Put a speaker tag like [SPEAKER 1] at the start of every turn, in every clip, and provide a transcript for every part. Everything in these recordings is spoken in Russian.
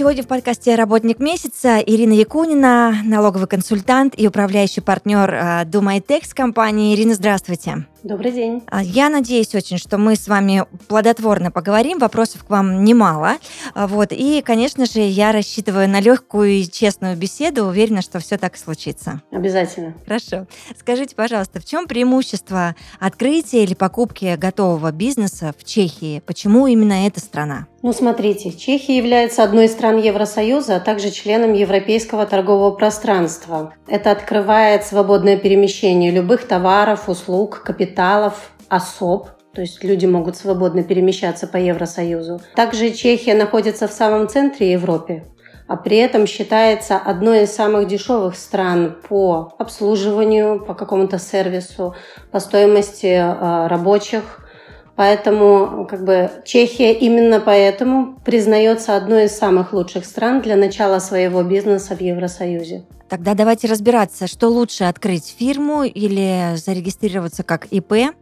[SPEAKER 1] Сегодня в подкасте «Работник месяца» Ирина Якунина, налоговый консультант и управляющий партнер э, Думайтекс компании. Ирина, здравствуйте.
[SPEAKER 2] Добрый день.
[SPEAKER 1] А, Я надеюсь очень, что мы с вами плодотворно поговорим. Вопросов к вам немало. А, Вот. И, конечно же, я рассчитываю на легкую и честную беседу. Уверена, что все так и случится.
[SPEAKER 2] Обязательно.
[SPEAKER 1] Хорошо. Скажите, пожалуйста, в чем преимущество открытия или покупки готового бизнеса в Чехии? Почему именно эта страна?
[SPEAKER 2] Ну, смотрите, Чехия является одной из стран Евросоюза, а также членом Европейского торгового пространства. Это открывает свободное перемещение любых товаров, услуг, капиталов, особ, то есть люди могут свободно перемещаться по Евросоюзу. Также Чехия находится в самом центре Европы, а при этом считается одной из самых дешевых стран по обслуживанию, по какому-то сервису, по стоимости э, рабочих. Поэтому как бы Чехия именно поэтому признается одной из самых лучших стран для начала своего бизнеса в Евросоюзе.
[SPEAKER 1] Тогда давайте разбираться, что лучше открыть фирму или зарегистрироваться как ИП,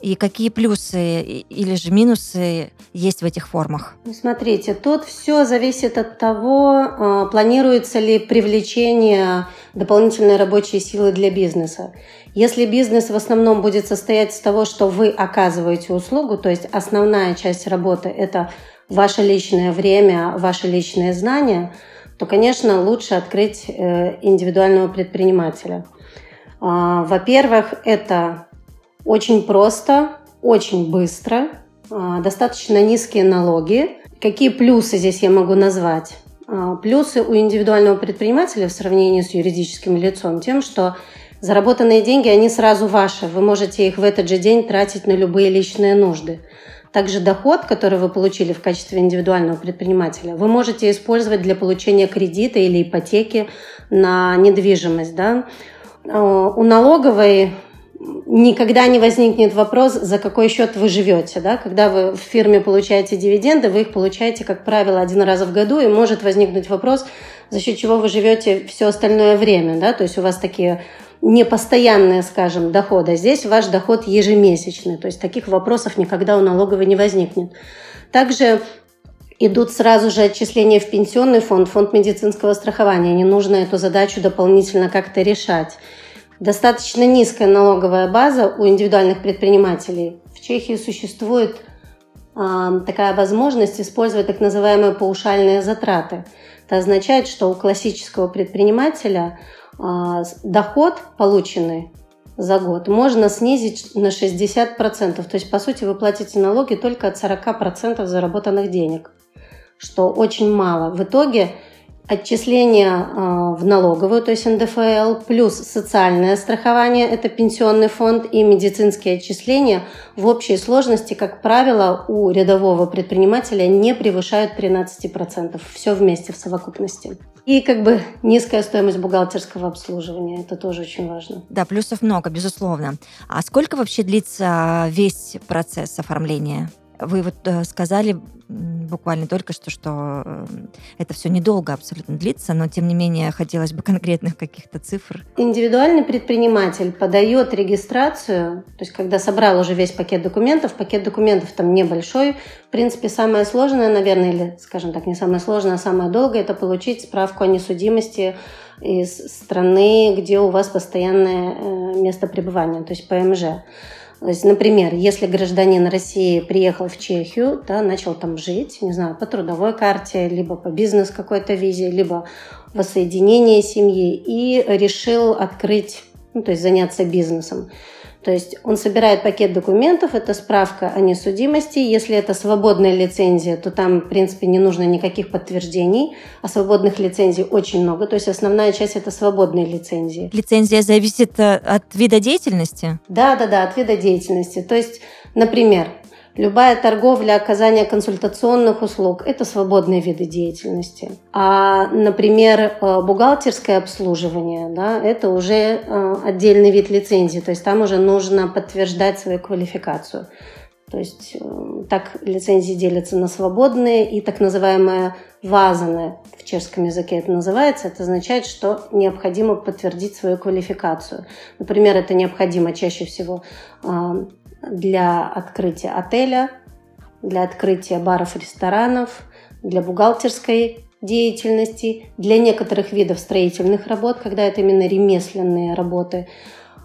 [SPEAKER 1] и какие плюсы или же минусы есть в этих формах.
[SPEAKER 2] Ну, Смотрите, тут все зависит от того, э, планируется ли привлечение дополнительной рабочей силы для бизнеса. Если бизнес в основном будет состоять из того, что вы оказываете услугу, то есть основная часть работы – это ваше личное время, ваши личные знания, то, конечно, лучше открыть э, индивидуального предпринимателя. А, Во-первых, это очень просто, очень быстро, а, достаточно низкие налоги. Какие плюсы здесь я могу назвать? А, Плюсы у индивидуального предпринимателя в сравнении с юридическим лицом тем, что заработанные деньги, они сразу ваши. Вы можете их в этот же день тратить на любые личные нужды. Также доход, который вы получили в качестве индивидуального предпринимателя, вы можете использовать для получения кредита или ипотеки на недвижимость. Да? А, У налоговой никогда не возникнет вопрос, за какой счет вы живете. Да? Когда вы в фирме получаете дивиденды, вы их получаете, как правило, один раз в году, и может возникнуть вопрос, за счет чего вы живете все остальное время. Да? То есть у вас такие непостоянные, скажем, доходы. А Здесь ваш доход ежемесячный. То есть таких вопросов никогда у налоговой не возникнет. Также идут сразу же отчисления в пенсионный фонд, фонд медицинского страхования. Не нужно эту задачу дополнительно как-то решать. Достаточно низкая налоговая база у индивидуальных предпринимателей. В Чехии существует а, такая возможность использовать так называемые паушальные затраты. Это означает, что у классического предпринимателя с- доход, полученный за год, можно снизить на 60%. То есть, по сути, вы платите налоги только от 40% заработанных денег, что очень мало. В итоге отчисления э, в налоговую, то есть НДФЛ, плюс социальное страхование, это пенсионный фонд и медицинские отчисления в общей сложности, как правило, у рядового предпринимателя не превышают 13%. Все вместе в совокупности. И как бы низкая стоимость бухгалтерского обслуживания. Это тоже очень важно.
[SPEAKER 1] Да, плюсов много, безусловно. А сколько вообще длится весь процесс оформления? Вы вот э, сказали буквально только что, что э, это все недолго абсолютно длится, но тем не менее хотелось бы конкретных каких-то цифр.
[SPEAKER 2] Индивидуальный предприниматель подает регистрацию, то есть когда собрал уже весь пакет документов, пакет документов там небольшой. В принципе, самое сложное, наверное, или, скажем так, не самое сложное, а самое долгое, это получить справку о несудимости из страны, где у вас постоянное э, место пребывания, то есть ПМЖ. То есть, например, если гражданин России приехал в Чехию, да, начал там жить, не знаю, по трудовой карте, либо по бизнес какой-то визе, либо воссоединение семьи, и решил открыть, ну, то есть заняться бизнесом. То есть он собирает пакет документов, это справка о несудимости. Если это свободная лицензия, то там, в принципе, не нужно никаких подтверждений. А свободных лицензий очень много. То есть основная часть это свободные лицензии.
[SPEAKER 1] Лицензия зависит э, от вида деятельности?
[SPEAKER 2] Да, да, да, от вида деятельности. То есть, например, Любая торговля, оказание консультационных услуг – это свободные виды деятельности. А, например, э, бухгалтерское обслуживание да, – это уже э, отдельный вид лицензии, то есть там уже нужно подтверждать свою квалификацию. То есть э, так лицензии делятся на свободные и так называемые вазаны, в чешском языке это называется, это означает, что необходимо подтвердить свою квалификацию. Например, это необходимо чаще всего для открытия отеля, для открытия баров, ресторанов, для бухгалтерской деятельности, для некоторых видов строительных работ, когда это именно ремесленные работы.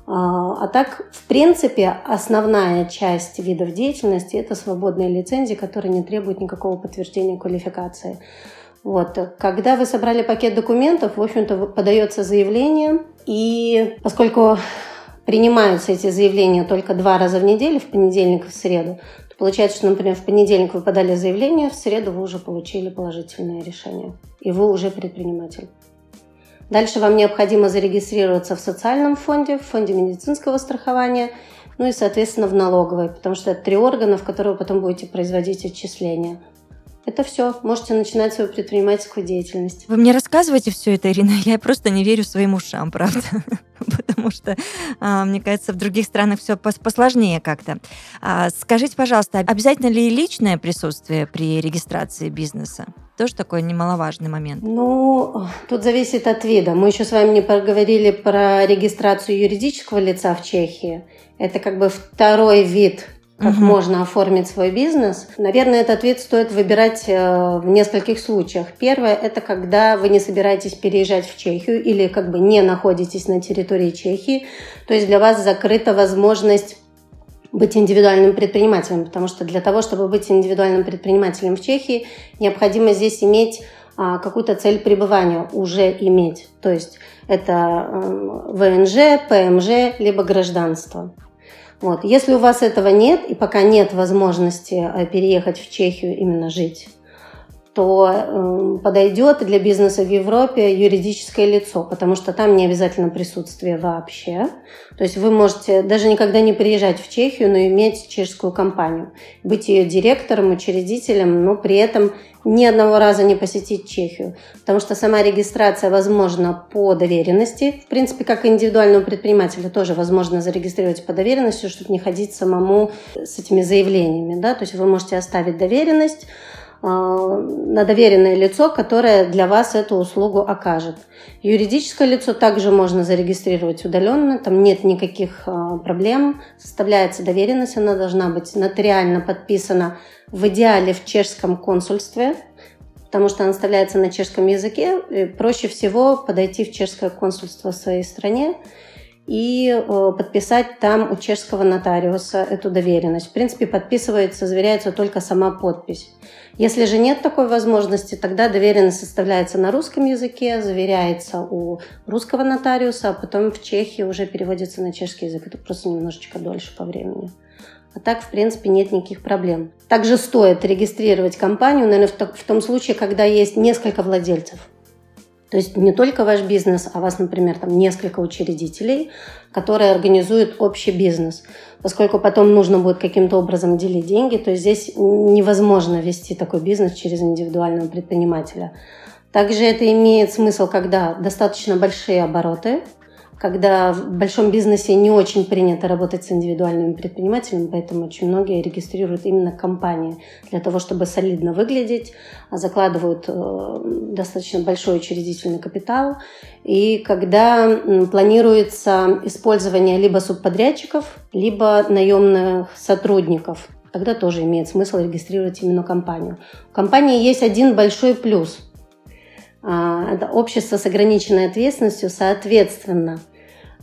[SPEAKER 2] А, а так, в принципе, основная часть видов деятельности – это свободные лицензии, которые не требуют никакого подтверждения квалификации. Вот. Когда вы собрали пакет документов, в общем-то, подается заявление, и поскольку принимаются эти заявления только два раза в неделю, в понедельник и в среду, то получается, что, например, в понедельник вы подали заявление, в среду вы уже получили положительное решение, и вы уже предприниматель. Дальше вам необходимо зарегистрироваться в социальном фонде, в фонде медицинского страхования, ну и, соответственно, в налоговой, потому что это три органа, в которые вы потом будете производить отчисления – это все. Можете начинать свою предпринимательскую деятельность.
[SPEAKER 1] Вы мне рассказываете все это, Ирина? Я просто не верю своим ушам, правда. Потому что, а, мне кажется, в других странах все посложнее как-то. А, скажите, пожалуйста, обязательно ли личное присутствие при регистрации бизнеса? Тоже такой немаловажный момент.
[SPEAKER 2] Ну, тут зависит от вида. Мы еще с вами не поговорили про регистрацию юридического лица в Чехии. Это как бы второй вид как угу. можно оформить свой бизнес. Наверное, этот вид стоит выбирать э, в нескольких случаях. Первое – это когда вы не собираетесь переезжать в Чехию или как бы не находитесь на территории Чехии. То есть для вас закрыта возможность быть индивидуальным предпринимателем, потому что для того, чтобы быть индивидуальным предпринимателем в Чехии, необходимо здесь иметь а, какую-то цель пребывания уже иметь. То есть это э, ВНЖ, ПМЖ, либо гражданство. Вот. Если у вас этого нет, и пока нет возможности э, переехать в Чехию именно жить, то э, подойдет для бизнеса в Европе юридическое лицо, потому что там не обязательно присутствие вообще. То есть вы можете даже никогда не приезжать в Чехию, но иметь чешскую компанию, быть ее директором, учредителем, но при этом ни одного раза не посетить Чехию, потому что сама регистрация возможна по доверенности. В принципе, как индивидуального предпринимателя тоже возможно зарегистрировать по доверенности, чтобы не ходить самому с этими заявлениями. Да? То есть вы можете оставить доверенность, на доверенное лицо, которое для вас эту услугу окажет. Юридическое лицо также можно зарегистрировать удаленно, там нет никаких а, проблем. Составляется доверенность, она должна быть нотариально подписана в идеале в чешском консульстве, потому что она оставляется на чешском языке. Проще всего подойти в чешское консульство в своей стране и э, подписать там у чешского нотариуса эту доверенность. В принципе, подписывается, заверяется только сама подпись. Если же нет такой возможности, тогда доверенность составляется на русском языке, заверяется у русского нотариуса, а потом в Чехии уже переводится на чешский язык. Это просто немножечко дольше по времени. А так, в принципе, нет никаких проблем. Также стоит регистрировать компанию, наверное, в том случае, когда есть несколько владельцев. То есть не только ваш бизнес, а вас, например, там несколько учредителей, которые организуют общий бизнес. Поскольку потом нужно будет каким-то образом делить деньги, то здесь невозможно вести такой бизнес через индивидуального предпринимателя. Также это имеет смысл, когда достаточно большие обороты, когда в большом бизнесе не очень принято работать с индивидуальными предпринимателями, поэтому очень многие регистрируют именно компании для того, чтобы солидно выглядеть, а закладывают э, достаточно большой учредительный капитал. И когда планируется использование либо субподрядчиков, либо наемных сотрудников, тогда тоже имеет смысл регистрировать именно компанию. У компании есть один большой плюс – а, это общество с ограниченной ответственностью, соответственно,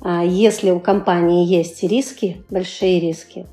[SPEAKER 2] если у компании есть риски, большие риски,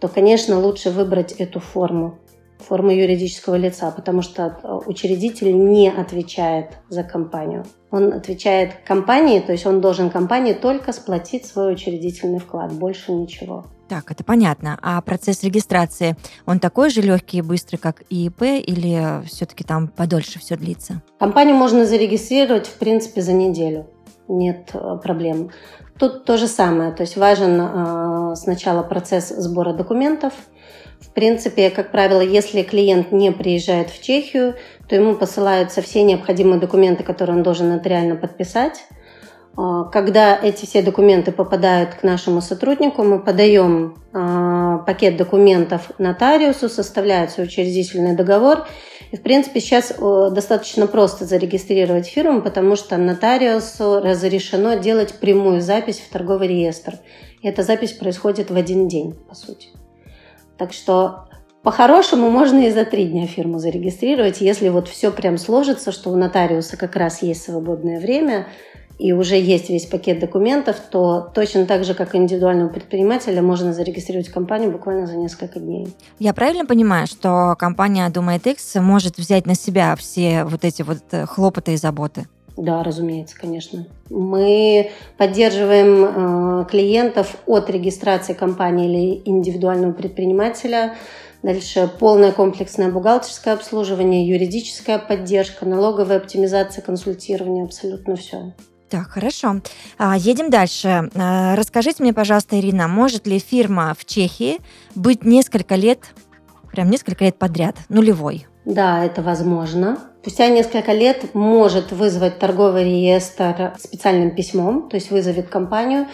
[SPEAKER 2] то, конечно, лучше выбрать эту форму, форму юридического лица, потому что э, учредитель не отвечает за компанию. Он отвечает компании, то есть он должен компании только сплотить свой учредительный вклад, больше ничего.
[SPEAKER 1] Так, это понятно. А процесс регистрации, он такой же легкий и быстрый, как ИИП, или все-таки там подольше все длится?
[SPEAKER 2] Компанию можно зарегистрировать, в принципе, за неделю нет э, проблем. Тут то же самое, то есть важен э, сначала процесс сбора документов. В принципе, как правило, если клиент не приезжает в Чехию, то ему посылаются все необходимые документы, которые он должен нотариально подписать. А, когда эти все документы попадают к нашему сотруднику, мы подаем пакет документов нотариусу, составляется учредительный договор. В принципе, сейчас достаточно просто зарегистрировать фирму, потому что нотариусу разрешено делать прямую запись в торговый реестр. И эта запись происходит в один день, по сути. Так что по-хорошему можно и за три дня фирму зарегистрировать, если вот все прям сложится, что у нотариуса как раз есть свободное время и уже есть весь пакет документов, то точно так же, как индивидуального предпринимателя, можно зарегистрировать компанию буквально за несколько дней.
[SPEAKER 1] Я правильно понимаю, что компания Думает X может взять на себя все вот эти вот э, хлопоты и заботы?
[SPEAKER 2] Да, разумеется, конечно. Мы поддерживаем э, клиентов от регистрации компании или индивидуального предпринимателя. Дальше полное комплексное бухгалтерское обслуживание, юридическая поддержка, налоговая оптимизация, консультирование, абсолютно все.
[SPEAKER 1] Так, хорошо. А, едем дальше. А, расскажите мне, пожалуйста, Ирина, может ли фирма в Чехии быть несколько лет, прям несколько лет подряд, нулевой?
[SPEAKER 2] Да, это возможно. Спустя несколько лет может вызвать торговый реестр специальным письмом, то есть вызовет компанию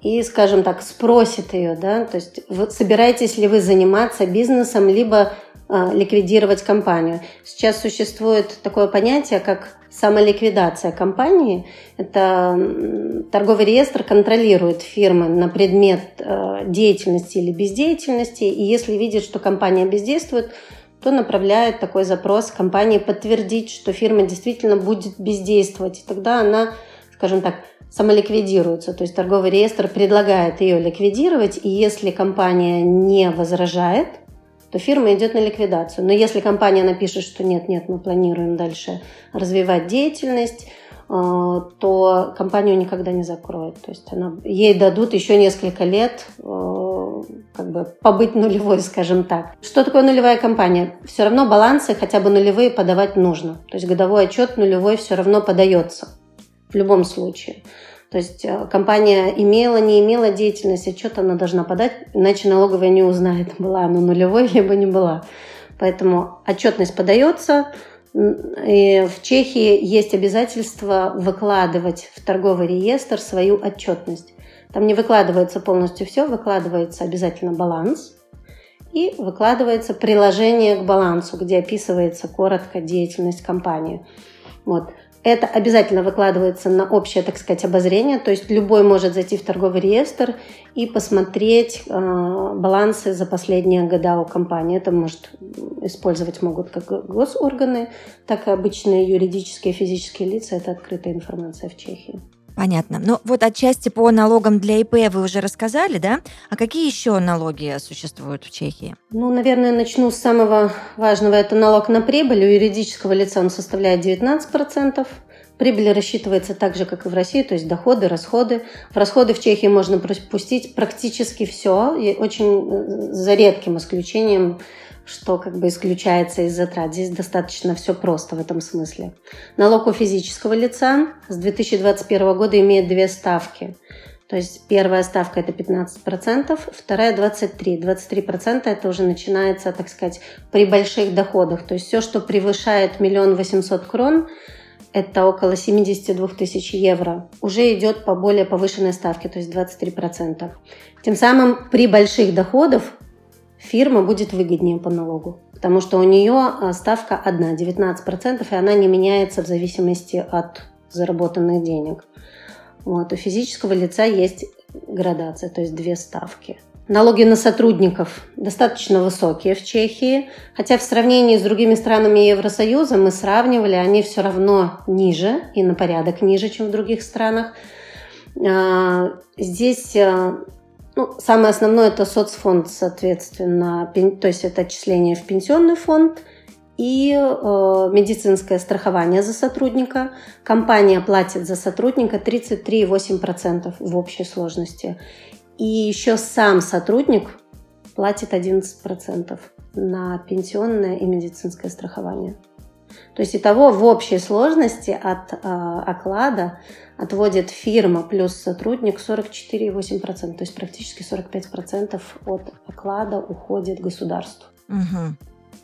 [SPEAKER 2] и, скажем так, спросит ее, да, то есть вы, собираетесь ли вы заниматься бизнесом, либо ликвидировать компанию. Сейчас существует такое понятие, как самоликвидация компании. Это торговый реестр контролирует фирмы на предмет э, деятельности или бездеятельности, и если видит, что компания бездействует, то направляет такой запрос компании подтвердить, что фирма действительно будет бездействовать. И тогда она, скажем так, самоликвидируется. То есть торговый реестр предлагает ее ликвидировать, и если компания не возражает, то фирма идет на ликвидацию. Но если компания напишет, что нет, нет, мы планируем дальше развивать деятельность, э, то компанию никогда не закроют. То есть она, ей дадут еще несколько лет э, как бы побыть нулевой, скажем так. Что такое нулевая компания? Все равно балансы хотя бы нулевые подавать нужно. То есть годовой отчет нулевой все равно подается в любом случае. То есть э, компания имела, не имела деятельность, отчет она должна подать, иначе налоговая не узнает, была она нулевой, либо не была. Поэтому отчетность подается, и в Чехии есть обязательство выкладывать в торговый реестр свою отчетность. Там не выкладывается полностью все, выкладывается обязательно баланс и выкладывается приложение к балансу, где описывается коротко деятельность компании. Вот. Это обязательно выкладывается на общее, так сказать, обозрение, то есть любой может зайти в торговый реестр и посмотреть э, балансы за последние года у компании. Это может использовать могут как госорганы, так и обычные юридические и физические лица. Это открытая информация в Чехии.
[SPEAKER 1] Понятно. Ну вот отчасти по налогам для ИП вы уже рассказали, да? А какие еще налоги существуют в Чехии?
[SPEAKER 2] Ну, наверное, начну с самого важного. Это налог на прибыль. У юридического лица он составляет 19%. Прибыль рассчитывается так же, как и в России, то есть доходы, расходы. В расходы в Чехии можно пустить практически все, и очень э, за редким исключением что как бы исключается из затрат. Здесь достаточно все просто в этом смысле. Налог у физического лица с 2021 года имеет две ставки. То есть первая ставка это 15%, вторая 23%. 23% это уже начинается, так сказать, при больших доходах. То есть все, что превышает миллион восемьсот крон, это около 72 тысяч евро, уже идет по более повышенной ставке, то есть 23%. Тем самым при больших доходах фирма будет выгоднее по налогу, потому что у нее а, ставка одна, 19%, и она не меняется в зависимости от заработанных денег. Вот. У физического лица есть градация, то есть две ставки. Налоги на сотрудников достаточно высокие в Чехии, хотя в сравнении с другими странами Евросоюза мы сравнивали, они все равно ниже и на порядок ниже, чем в других странах. А, здесь а, ну, самое основное это соцфонд, соответственно, то есть это отчисление в пенсионный фонд и э, медицинское страхование за сотрудника. Компания платит за сотрудника 33,8% в общей сложности. И еще сам сотрудник платит 11% на пенсионное и медицинское страхование. То есть итого в общей сложности от э, оклада отводит фирма плюс сотрудник 44,8%. То есть практически 45% от оклада уходит государству.
[SPEAKER 1] Угу.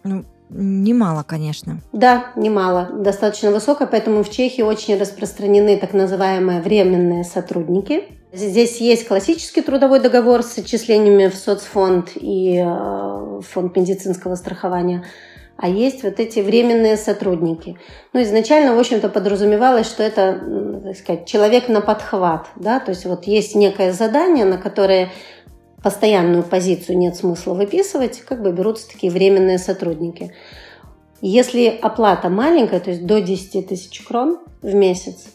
[SPEAKER 1] Ну, немало, конечно.
[SPEAKER 2] Да, немало. Достаточно высоко, поэтому в Чехии очень распространены так называемые временные сотрудники. Здесь есть классический трудовой договор с отчислениями в соцфонд и э, фонд медицинского страхования – а есть вот эти временные сотрудники. Ну, изначально, в общем-то, подразумевалось, что это, так сказать, человек на подхват, да, то есть вот есть некое задание, на которое постоянную позицию нет смысла выписывать, как бы берутся такие временные сотрудники. Если оплата маленькая, то есть до 10 тысяч крон в месяц,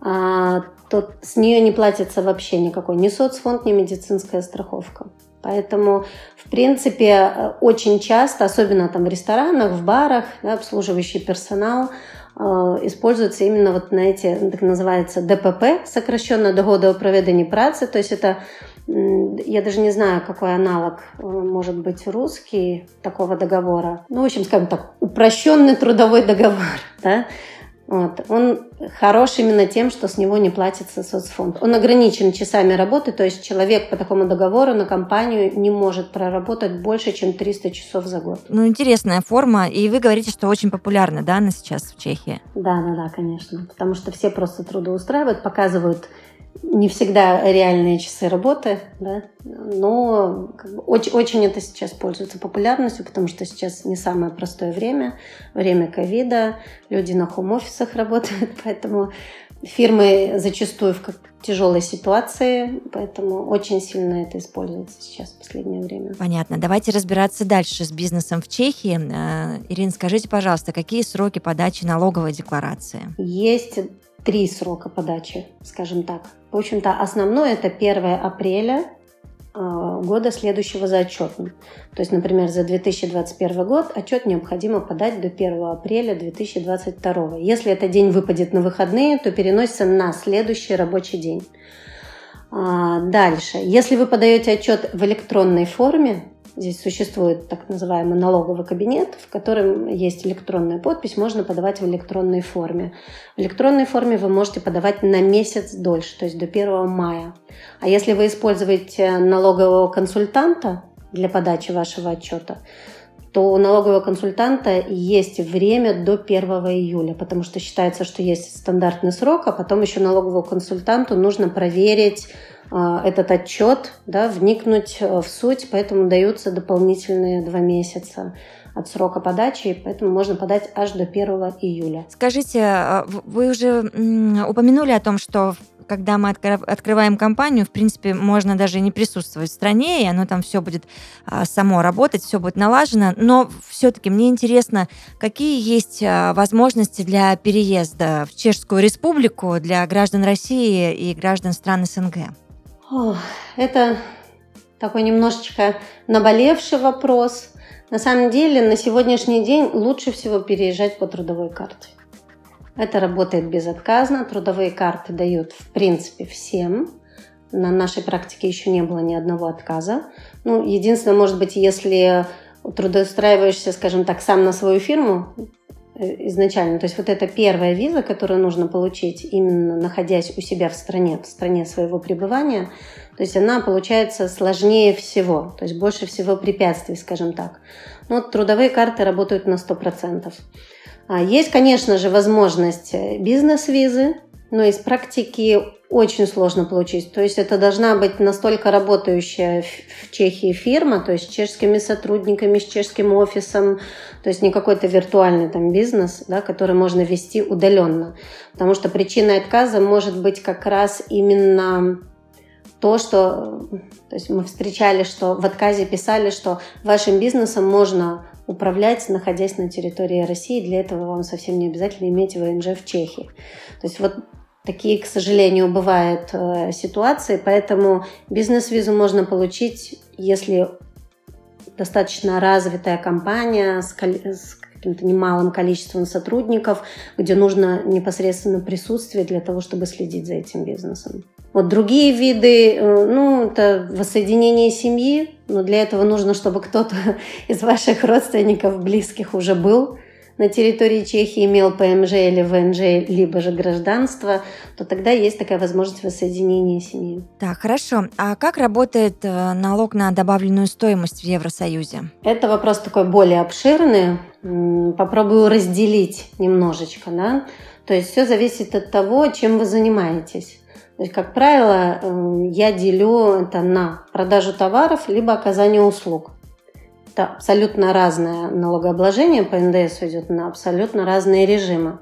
[SPEAKER 2] а, то с нее не платится вообще никакой ни соцфонд, ни медицинская страховка. Поэтому, принципе, очень часто, особенно там в ресторанах, в барах, да, обслуживающий персонал э, используется именно вот на эти, так называется, ДПП, сокращенно дохода о проведении працы, то есть это я даже не знаю, какой аналог э, может быть русский такого договора. Ну, в общем, скажем так, упрощенный трудовой договор, да, вот. Он хорош именно тем, что с него не платится соцфонд. Он ограничен часами работы, то есть человек по такому договору на компанию не может проработать больше, чем 300 часов за год.
[SPEAKER 1] Ну, интересная форма. И вы говорите, что очень популярна, да, она сейчас в Чехии?
[SPEAKER 2] Да, да, да, конечно. Потому что все просто трудоустраивают, показывают не всегда реальные часы работы, да, но как бы, очень, очень это сейчас пользуется популярностью, потому что сейчас не самое простое время, время ковида, люди на хом-офисах работают, поэтому фирмы зачастую в как тяжелой ситуации, поэтому очень сильно это используется сейчас в последнее время.
[SPEAKER 1] Понятно. Давайте разбираться дальше с бизнесом в Чехии. Э, Ирина, скажите, пожалуйста, какие сроки подачи налоговой декларации?
[SPEAKER 2] Есть три срока подачи, скажем так. В общем-то, основное это 1 апреля э, года следующего за отчетным. То есть, например, за 2021 год отчет необходимо подать до 1 апреля 2022. Если этот день выпадет на выходные, то переносится на следующий рабочий день. А, дальше. Если вы подаете отчет в электронной форме, Здесь существует так называемый налоговый кабинет, в котором есть электронная подпись, можно подавать в электронной форме. В электронной форме вы можете подавать на месяц дольше, то есть до 1 мая. А если вы используете налогового консультанта для подачи вашего отчета, то у налогового консультанта есть время до 1 июля, потому что считается, что есть стандартный срок, а потом еще налоговому консультанту нужно проверить этот отчет, да, вникнуть э, в суть, поэтому даются дополнительные два месяца от срока подачи, поэтому можно подать аж до 1 июля.
[SPEAKER 1] Скажите, а, вы уже упомянули о том, что когда мы открываем компанию, в принципе, можно даже не присутствовать в стране, и оно там все будет а, само работать, все будет налажено. Но все-таки мне интересно, какие есть возможности для переезда в Чешскую Республику для граждан России и граждан стран СНГ?
[SPEAKER 2] Это такой немножечко наболевший вопрос. На самом деле, на сегодняшний день лучше всего переезжать по трудовой карте. Это работает безотказно. Трудовые карты дают, в принципе, всем. На нашей практике еще не было ни одного отказа. Ну, единственное, может быть, если трудоустраиваешься, скажем так, сам на свою фирму, изначально. То есть вот это первая виза, которую нужно получить, именно находясь у себя в стране, в стране своего пребывания, то есть она получается сложнее всего, то есть больше всего препятствий, скажем так. Но вот трудовые карты работают на 100%. А есть, конечно же, возможность э, бизнес-визы, но из практики очень сложно получить. То есть это должна быть настолько работающая в Чехии фирма, то есть с чешскими сотрудниками, с чешским офисом, то есть не какой-то виртуальный там бизнес, да, который можно вести удаленно. Потому что причиной отказа может быть как раз именно то, что то есть мы встречали, что в отказе писали, что вашим бизнесом можно управлять, находясь на территории России. Для этого вам совсем не обязательно иметь ВНЖ в Чехии. То есть вот Такие, к сожалению, бывают э, ситуации, поэтому бизнес-визу можно получить, если достаточно развитая компания с, с каким-то немалым количеством сотрудников, где нужно непосредственно присутствие для того, чтобы следить за этим бизнесом. Вот другие виды, э, ну, это воссоединение семьи, но для этого нужно, чтобы кто-то из ваших родственников, близких уже был на территории Чехии имел ПМЖ или ВНЖ, либо же гражданство, то тогда есть такая возможность воссоединения семьи.
[SPEAKER 1] Так, хорошо. А как работает э, налог на добавленную стоимость в Евросоюзе?
[SPEAKER 2] Это вопрос такой более обширный. Попробую разделить немножечко. Да? То есть все зависит от того, чем вы занимаетесь. То есть, как правило, э, я делю это на продажу товаров либо оказание услуг. Это абсолютно разное налогообложение по НДС идет на абсолютно разные режимы.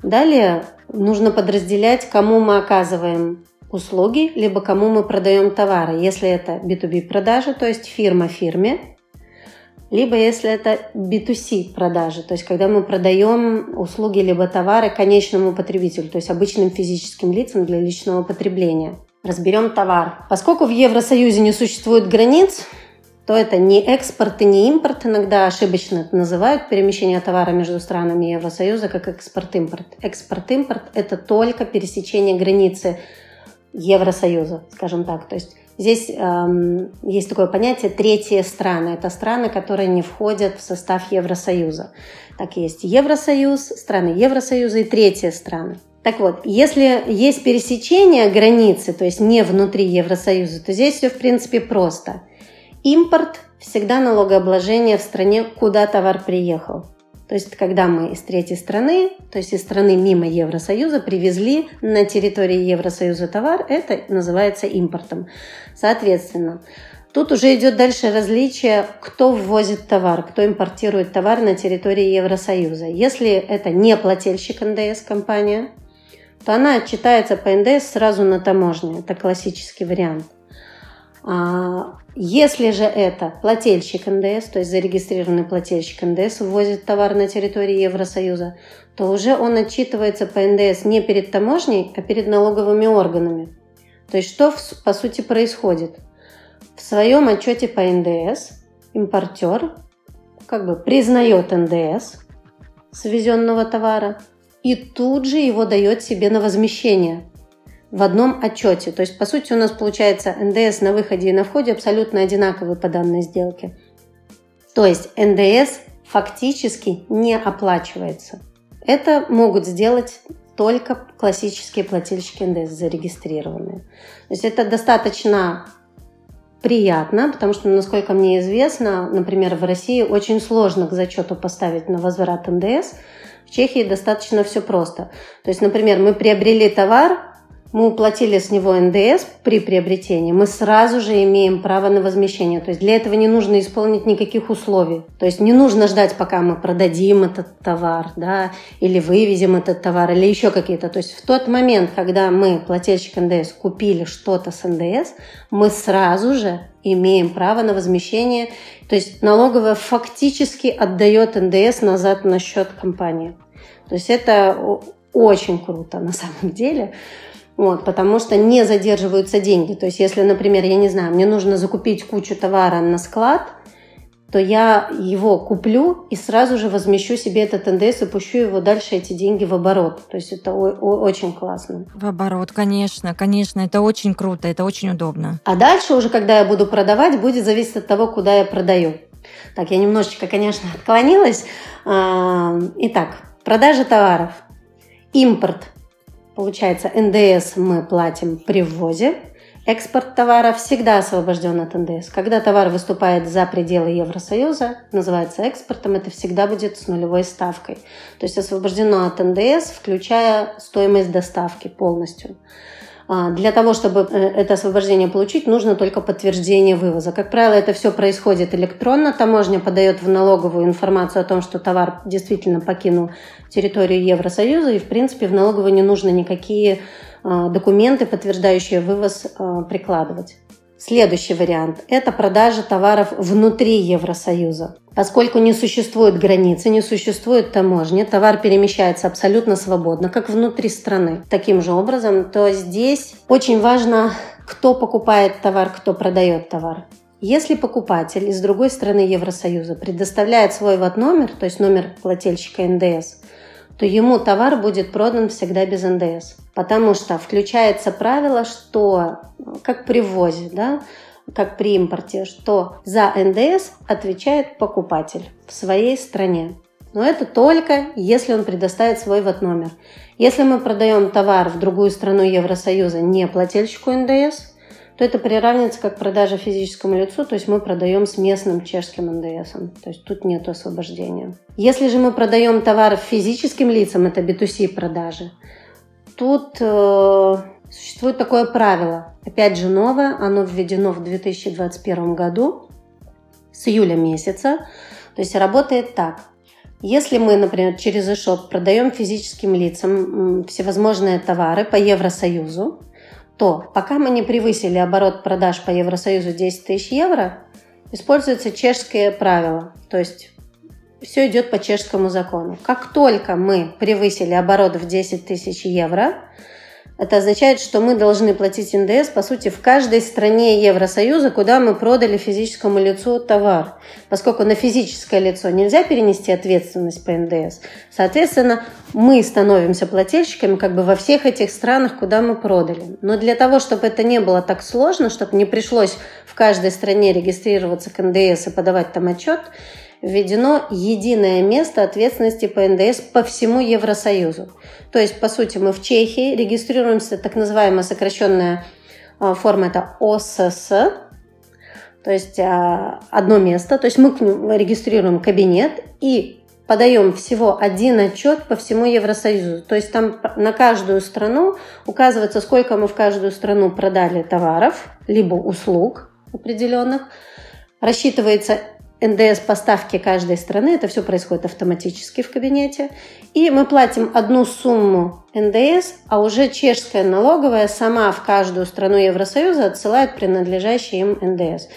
[SPEAKER 2] Далее нужно подразделять, кому мы оказываем услуги, либо кому мы продаем товары. Если это B2B продажи, то есть фирма фирме, либо если это B2C продажи, то есть когда мы продаем услуги либо товары конечному потребителю, то есть обычным физическим лицам для личного потребления. Разберем товар. Поскольку в Евросоюзе не существует границ, то это не экспорт и не импорт. Иногда ошибочно это называют перемещение товара между странами Евросоюза как экспорт-импорт. Экспорт-импорт – это только пересечение границы Евросоюза, скажем так. То есть здесь эм, есть такое понятие «третьи страны». Это страны, которые не входят в состав Евросоюза. Так есть Евросоюз, страны Евросоюза и третьи страны. Так вот, если есть пересечение границы, то есть не внутри Евросоюза, то здесь все в принципе просто. Импорт всегда налогообложение в стране, куда товар приехал. То есть, когда мы из третьей страны, то есть из страны мимо Евросоюза, привезли на территории Евросоюза товар, это называется импортом. Соответственно, тут уже идет дальше различие, кто ввозит товар, кто импортирует товар на территории Евросоюза. Если это не плательщик НДС компания, то она отчитается по НДС сразу на таможне. Это классический вариант. А, если же это плательщик НДС, то есть зарегистрированный плательщик НДС ввозит товар на территории Евросоюза, то уже он отчитывается по НДС не перед таможней, а перед налоговыми органами. То есть что по сути происходит? В своем отчете по НДС импортер как бы признает НДС свезенного товара и тут же его дает себе на возмещение в одном отчете. То есть, по сути, у нас получается НДС на выходе и на входе абсолютно одинаковые по данной сделке. То есть НДС фактически не оплачивается. Это могут сделать только классические плательщики НДС зарегистрированные. То есть это достаточно приятно, потому что, насколько мне известно, например, в России очень сложно к зачету поставить на возврат НДС. В Чехии достаточно все просто. То есть, например, мы приобрели товар, мы уплатили с него НДС при приобретении, мы сразу же имеем право на возмещение. То есть для этого не нужно исполнить никаких условий. То есть не нужно ждать, пока мы продадим этот товар, да, или вывезем этот товар, или еще какие-то. То есть в тот момент, когда мы, плательщик НДС, купили что-то с НДС, мы сразу же имеем право на возмещение. То есть налоговая фактически отдает НДС назад на счет компании. То есть это очень круто на самом деле. Вот, потому что не задерживаются деньги. То есть, если, например, я не знаю, мне нужно закупить кучу товара на склад, то я его куплю и сразу же возмещу себе этот НДС и пущу его дальше, эти деньги в оборот. То есть это очень классно.
[SPEAKER 1] В оборот, конечно, конечно, это очень круто, это очень удобно.
[SPEAKER 2] А дальше уже, когда я буду продавать, будет зависеть от того, куда я продаю. Так, я немножечко, конечно, отклонилась. А, итак, продажа товаров. Импорт Получается, НДС мы платим при ввозе. Экспорт товара всегда освобожден от НДС. Когда товар выступает за пределы Евросоюза, называется экспортом, это всегда будет с нулевой ставкой. То есть освобождено от НДС, включая стоимость доставки полностью. А, для того, чтобы э, это освобождение получить, нужно только подтверждение вывоза. Как правило, это все происходит электронно. Таможня подает в налоговую информацию о том, что товар действительно покинул территорию Евросоюза, и, в принципе, в налоговую не нужно никакие а, документы, подтверждающие вывоз, а, прикладывать. Следующий вариант – это продажа товаров внутри Евросоюза. Поскольку не существует границы, не существует таможни, товар перемещается абсолютно свободно, как внутри страны. Таким же образом, то здесь очень важно, кто покупает товар, кто продает товар. Если покупатель из другой страны Евросоюза предоставляет свой вот номер, то есть номер плательщика НДС, то ему товар будет продан всегда без НДС. Потому что включается правило, что, как при ввозе, да, как при импорте, что за НДС отвечает покупатель в своей стране. Но это только если он предоставит свой вот номер. Если мы продаем товар в другую страну Евросоюза не плательщику НДС, то это приравнивается как продажа физическому лицу, то есть мы продаем с местным чешским НДС. То есть тут нет освобождения. Если же мы продаем товар физическим лицам, это B2C продажи, тут э, существует такое правило. Опять же новое, оно введено в 2021 году с июля месяца. То есть работает так. Если мы, например, через eShop продаем физическим лицам всевозможные товары по Евросоюзу, то пока мы не превысили оборот продаж по Евросоюзу 10 тысяч евро, используется чешское правило. То есть все идет по чешскому закону. Как только мы превысили оборот в 10 тысяч евро, это означает, что мы должны платить НДС, по сути, в каждой стране Евросоюза, куда мы продали физическому лицу товар. Поскольку на физическое лицо нельзя перенести ответственность по НДС, соответственно, мы становимся плательщиками как бы во всех этих странах, куда мы продали. Но для того, чтобы это не было так сложно, чтобы не пришлось в каждой стране регистрироваться к НДС и подавать там отчет, введено единое место ответственности по НДС по всему Евросоюзу. То есть, по сути, мы в Чехии регистрируемся, так называемая сокращенная а, форма это ОСС, то есть а, одно место, то есть мы регистрируем кабинет и подаем всего один отчет по всему Евросоюзу. То есть там на каждую страну указывается, сколько мы в каждую страну продали товаров, либо услуг определенных. Рассчитывается НДС поставки каждой страны, это все происходит автоматически в кабинете. И мы платим одну сумму НДС, а уже чешская налоговая сама в каждую страну Евросоюза отсылает принадлежащий им НДС.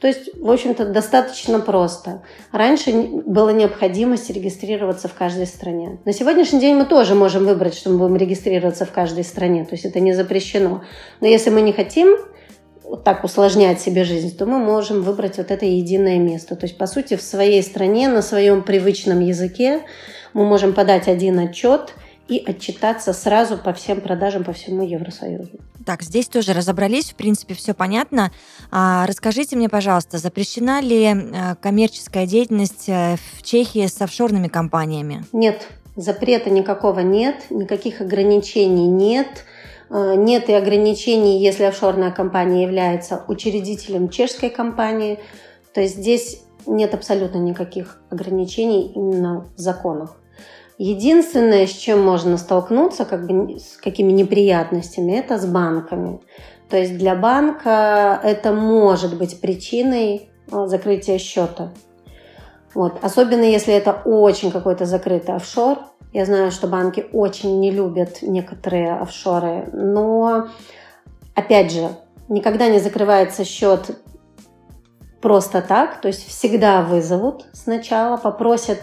[SPEAKER 2] То есть, в общем-то, достаточно просто. Раньше была необходимость регистрироваться в каждой стране. На сегодняшний день мы тоже можем выбрать, что мы будем регистрироваться в каждой стране. То есть это не запрещено. Но если мы не хотим, так усложнять себе жизнь, то мы можем выбрать вот это единое место. То есть, по сути, в своей стране, на своем привычном языке мы можем подать один отчет и отчитаться сразу по всем продажам по всему Евросоюзу.
[SPEAKER 1] Так, здесь тоже разобрались, в принципе, все понятно. А, расскажите мне, пожалуйста, запрещена ли э, коммерческая деятельность э, в Чехии с офшорными компаниями?
[SPEAKER 2] Нет, запрета никакого нет, никаких ограничений нет. Э, нет и ограничений, если офшорная компания является учредителем чешской компании. То есть здесь нет абсолютно никаких ограничений именно в законах. Единственное, с чем можно столкнуться, как бы с какими неприятностями, это с банками. То есть для банка это может быть причиной э, закрытия счета. Вот. Особенно если это очень какой-то закрытый офшор, я знаю, что банки очень не любят некоторые офшоры, но, опять же, никогда не закрывается счет просто так, то есть всегда вызовут сначала, попросят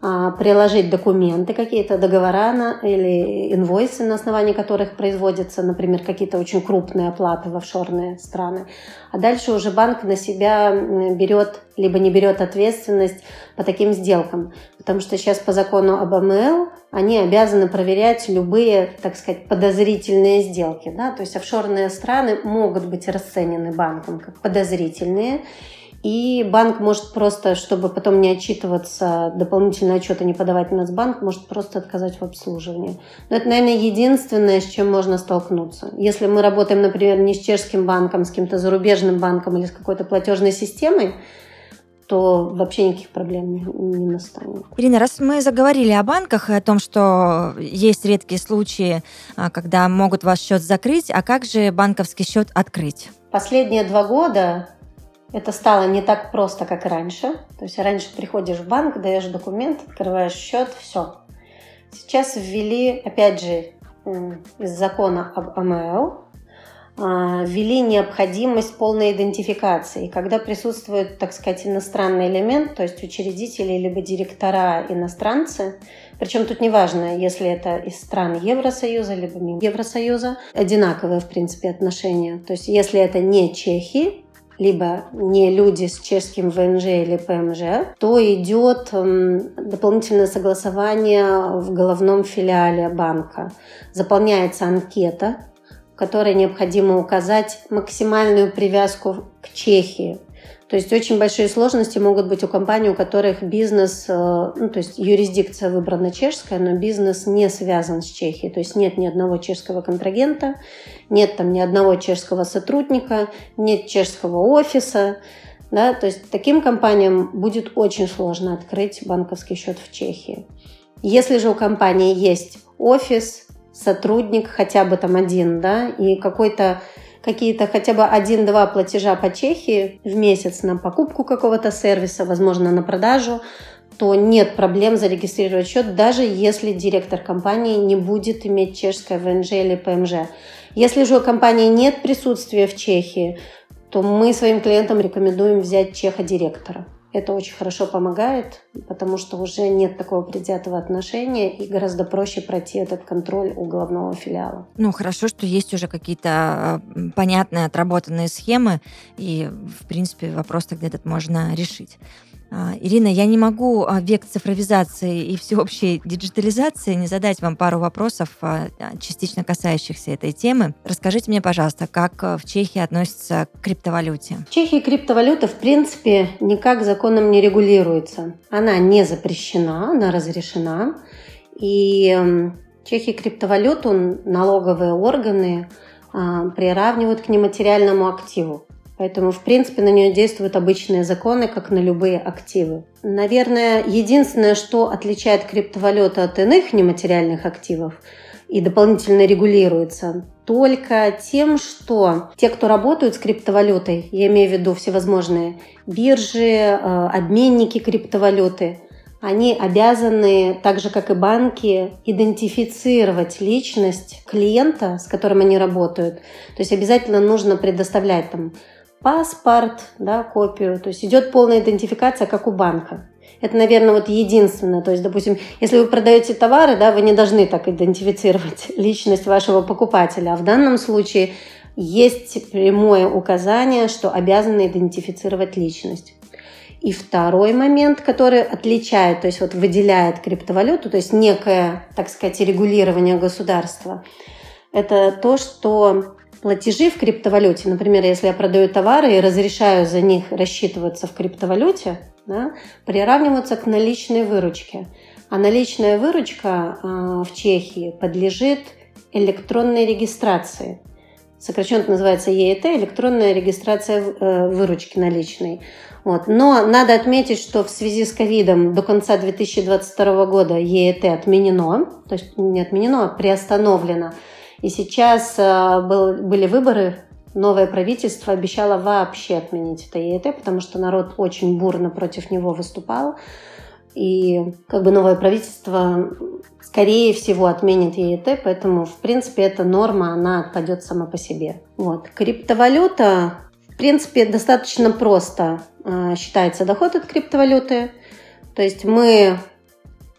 [SPEAKER 2] приложить документы, какие-то договора на, или инвойсы, на основании которых производятся, например, какие-то очень крупные оплаты в офшорные страны. А дальше уже банк на себя берет, либо не берет ответственность по таким сделкам. Потому что сейчас по закону об АМЛ они обязаны проверять любые, так сказать, подозрительные сделки. Да? То есть офшорные страны могут быть расценены банком как подозрительные. И банк может просто, чтобы потом не отчитываться, дополнительные отчеты не подавать в Нацбанк, может просто отказать в обслуживании. Но это, наверное, единственное, с чем можно столкнуться. Если мы работаем, например, не с чешским банком, с каким-то зарубежным банком или с какой-то платежной системой, то вообще никаких проблем не, не настанет.
[SPEAKER 1] Ирина, раз мы заговорили о банках и о том, что есть редкие случаи, а, когда могут ваш счет закрыть, а как же банковский счет открыть?
[SPEAKER 2] Последние два года это стало не так просто, как раньше. То есть раньше приходишь в банк, даешь документ, открываешь счет, все. Сейчас ввели, опять же, из закона об АМЛ, а, ввели необходимость полной идентификации. Когда присутствует, так сказать, иностранный элемент, то есть учредители либо директора иностранцы, причем тут не важно, если это из стран Евросоюза, либо не Евросоюза, одинаковые, в принципе, отношения. То есть если это не чехи, либо не люди с чешским ВНЖ или ПМЖ, то идет дополнительное согласование в головном филиале банка. Заполняется анкета, в которой необходимо указать максимальную привязку к Чехии. То есть очень большие сложности могут быть у компаний, у которых бизнес, э, ну, то есть юрисдикция выбрана чешская, но бизнес не связан с Чехией. То есть нет ни одного чешского контрагента, нет там ни одного чешского сотрудника, нет чешского офиса. Да? То есть таким компаниям будет очень сложно открыть банковский счет в Чехии. Если же у компании есть офис, сотрудник хотя бы там один, да, и какой-то какие-то хотя бы один-два платежа по Чехии в месяц на покупку какого-то сервиса, возможно, на продажу, то нет проблем зарегистрировать счет, даже если директор компании не будет иметь чешское ВНЖ или ПМЖ. Если же у компании нет присутствия в Чехии, то мы своим клиентам рекомендуем взять чеха-директора. Это очень хорошо помогает, потому что уже нет такого предвзятого отношения и гораздо проще пройти этот контроль у главного филиала.
[SPEAKER 1] Ну, хорошо, что есть уже какие-то а, понятные отработанные схемы, и, в принципе, вопрос тогда этот можно решить. А, Ирина, я не могу а, век цифровизации и всеобщей диджитализации не задать вам пару вопросов, а, частично касающихся этой темы. Расскажите мне, пожалуйста, как в Чехии относятся к криптовалюте?
[SPEAKER 2] В Чехии криптовалюта, в принципе, никак законом не регулируется. Она не запрещена, она разрешена. И в Чехии криптовалюту налоговые органы приравнивают к нематериальному активу. Поэтому, в принципе, на нее действуют обычные законы, как на любые активы. Наверное, единственное, что отличает криптовалюту от иных нематериальных активов и дополнительно регулируется, только тем, что те, кто работают с криптовалютой, я имею в виду всевозможные биржи, э, обменники криптовалюты, они обязаны, так же как и банки, идентифицировать личность клиента, с которым они работают. То есть обязательно нужно предоставлять там паспорт, да, копию. То есть идет полная идентификация, как у банка. Это, наверное, вот единственное. То есть, допустим, если вы продаете товары, да, вы не должны так идентифицировать личность вашего покупателя. А в данном случае есть прямое указание, что обязаны идентифицировать личность. И второй момент, который отличает, то есть вот выделяет криптовалюту, то есть некое, так сказать, регулирование государства, это то, что платежи в криптовалюте, например, если я продаю товары и разрешаю за них рассчитываться в криптовалюте, да, приравниваются к наличной выручке. А наличная выручка э, в Чехии подлежит электронной регистрации. Сокращенно называется ЕЭТ, электронная регистрация э, выручки наличной. Вот. Но надо отметить, что в связи с ковидом до конца 2022 года ЕЭТ отменено, то есть не отменено, а приостановлено. И сейчас э, был, были выборы, новое правительство обещало вообще отменить это ЕЭТ, потому что народ очень бурно против него выступал. И как бы новое правительство, скорее всего, отменит ЕЭТ, поэтому, в принципе, эта норма, она отпадет сама по себе. Вот. Криптовалюта, в принципе, достаточно просто э, считается доход от криптовалюты. То есть мы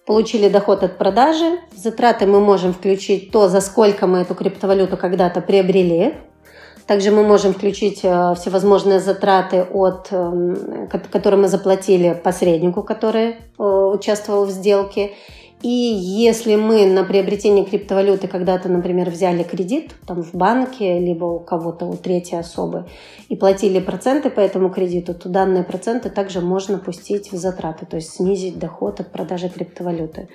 [SPEAKER 2] получили доход от продажи. Затраты мы можем включить то, за сколько мы эту криптовалюту когда-то приобрели. Также мы можем включить э, всевозможные затраты, от, эм, которые мы заплатили посреднику, который э, участвовал в сделке. И если мы на приобретение криптовалюты когда-то, например, взяли кредит там, в банке, либо у кого-то, у третьей особы, и платили проценты по этому кредиту, то данные проценты также можно пустить в затраты, то есть снизить доход от продажи криптовалюты.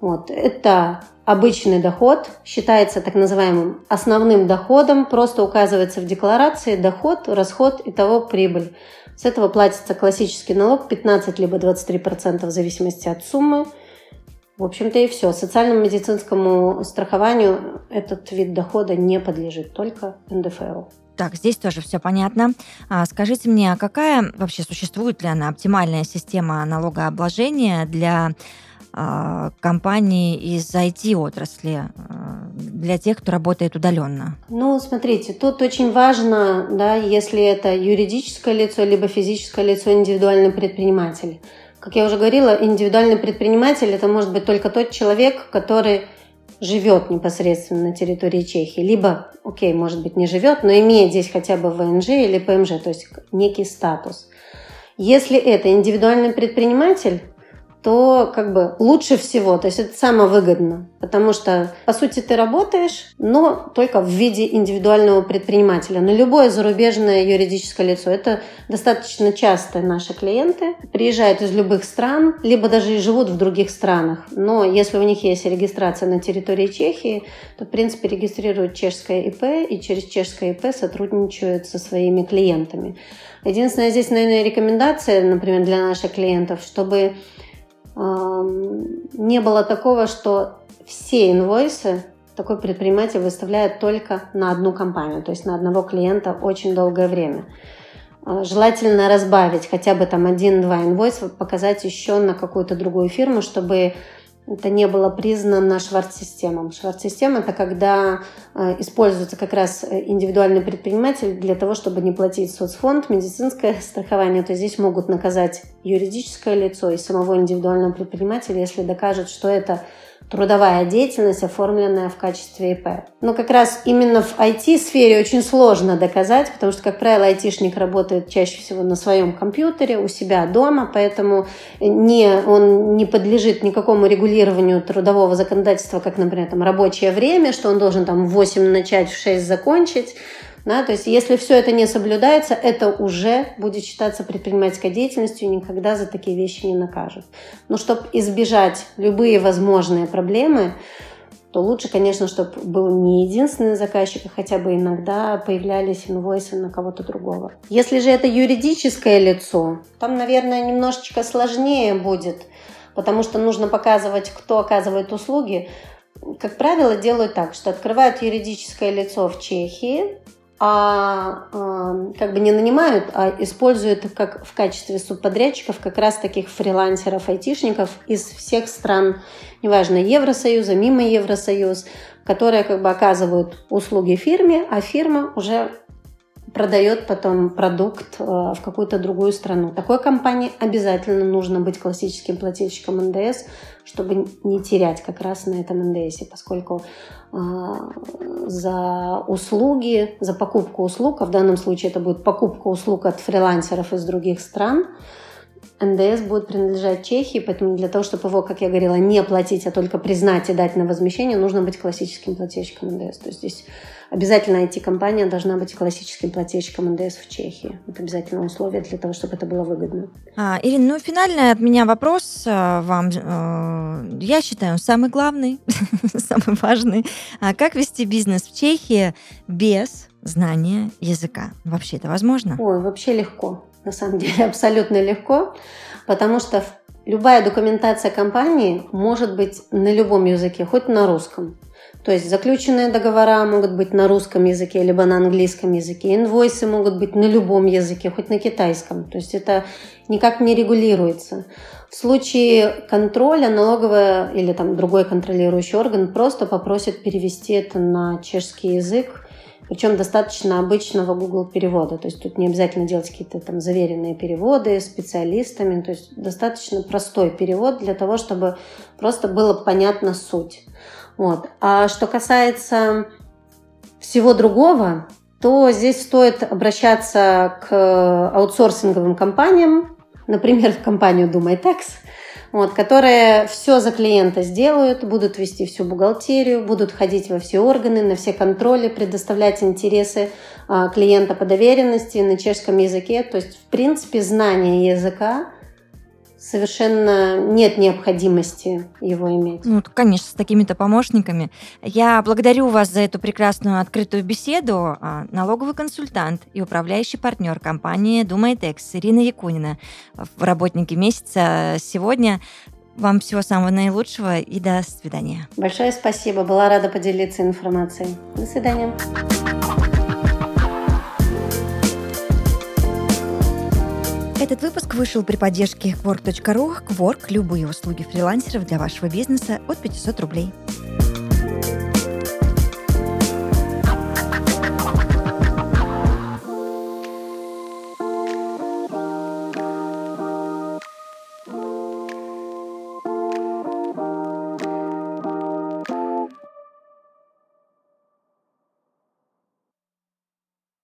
[SPEAKER 2] Вот. Это обычный доход, считается так называемым основным доходом, просто указывается в декларации доход, расход и того прибыль. С этого платится классический налог 15 либо 23% в зависимости от суммы. В общем-то и все. Социальному медицинскому страхованию этот вид дохода не подлежит, только НДФЛ.
[SPEAKER 1] Так, здесь тоже все понятно. А, скажите мне, а какая вообще существует ли она оптимальная система налогообложения для а, компаний из IT-отрасли а, для тех, кто работает удаленно?
[SPEAKER 2] Ну, смотрите, тут очень важно, да, если это юридическое лицо, либо физическое лицо, индивидуальный предприниматель. Как я уже говорила, индивидуальный предприниматель это может быть только тот человек, который живет непосредственно на территории Чехии, либо, окей, может быть, не живет, но имеет здесь хотя бы ВНЖ или ПМЖ, то есть некий статус. Если это индивидуальный предприниматель, то как бы лучше всего, то есть это самое выгодно, потому что, по сути, ты работаешь, но только в виде индивидуального предпринимателя. На любое зарубежное юридическое лицо. Это достаточно часто наши клиенты приезжают из любых стран, либо даже и живут в других странах. Но если у них есть регистрация на территории Чехии, то, в принципе, регистрируют чешское ИП и через чешское ИП сотрудничают со своими клиентами. Единственная здесь, наверное, рекомендация, например, для наших клиентов, чтобы не было такого, что все инвойсы такой предприниматель выставляет только на одну компанию, то есть на одного клиента очень долгое время. А, желательно разбавить хотя бы там один-два инвойса, показать еще на какую-то другую фирму, чтобы это не было признано шварц-системом. Шварц-система – это когда э, используется как раз э, индивидуальный предприниматель для того, чтобы не платить соцфонд, медицинское страхование. То есть здесь могут наказать юридическое лицо и самого индивидуального предпринимателя, если докажут, что это трудовая деятельность, оформленная в качестве ИП. Но как раз именно в IT-сфере очень сложно доказать, потому что, как правило, айтишник работает чаще всего на своем компьютере, у себя дома, поэтому не, он не подлежит никакому регулированию трудового законодательства, как, например, там, рабочее время, что он должен там в 8 начать, в 6 закончить. Да, то есть если все это не соблюдается, это уже будет считаться предпринимательской деятельностью, и никогда за такие вещи не накажут. Но чтобы избежать любые возможные проблемы, то лучше, конечно, чтобы был не единственный заказчик, а хотя бы иногда появлялись инвойсы на кого-то другого. Если же это юридическое лицо, там, наверное, немножечко сложнее будет, потому что нужно показывать, кто оказывает услуги. Как правило, делают так, что открывают юридическое лицо в Чехии, а э, как бы не нанимают, а используют как в качестве субподрядчиков как раз таких фрилансеров, айтишников из всех стран, неважно, Евросоюза, мимо Евросоюз, которые как бы оказывают услуги фирме, а фирма уже продает потом продукт э, в какую-то другую страну. Такой компании обязательно нужно быть классическим плательщиком НДС, чтобы не терять как раз на этом НДС, поскольку за услуги, за покупку услуг, а в данном случае это будет покупка услуг от фрилансеров из других стран, НДС будет принадлежать Чехии, поэтому для того, чтобы его, как я говорила, не платить, а только признать и дать на возмещение, нужно быть классическим плательщиком НДС. То есть здесь обязательно IT-компания должна быть классическим плательщиком НДС в Чехии. Это обязательное условие для того, чтобы это было выгодно.
[SPEAKER 1] А, Ирина, ну финальный от меня вопрос а, вам. А, я считаю, самый главный, самый важный. А как вести бизнес в Чехии без знания языка? Вообще это возможно?
[SPEAKER 2] Ой, вообще легко. На самом деле абсолютно легко, потому что любая документация компании может быть на любом языке, хоть на русском. То есть заключенные договора могут быть на русском языке, либо на английском языке. Инвойсы могут быть на любом языке, хоть на китайском. То есть это никак не регулируется. В случае контроля налоговая или там другой контролирующий орган просто попросит перевести это на чешский язык, причем достаточно обычного Google перевода. То есть тут не обязательно делать какие-то там заверенные переводы специалистами. То есть достаточно простой перевод для того, чтобы просто было понятно суть. Вот. А что касается всего другого, то здесь стоит обращаться к аутсорсинговым компаниям, например, в компанию Думай вот, которые все за клиента сделают, будут вести всю бухгалтерию, будут ходить во все органы, на все контроли, предоставлять интересы а, клиента по доверенности на чешском языке. То есть, в принципе, знание языка совершенно нет необходимости его иметь.
[SPEAKER 1] Ну, конечно, с такими-то помощниками. Я благодарю вас за эту прекрасную открытую беседу. А, налоговый консультант и управляющий партнер компании Думайтекс Ирина Якунина в работнике месяца сегодня. Вам всего самого наилучшего и до свидания.
[SPEAKER 2] Большое спасибо. Была рада поделиться информацией. До свидания.
[SPEAKER 1] Этот выпуск вышел при поддержке Quark.ru. Quark – любые услуги фрилансеров для вашего бизнеса от 500 рублей.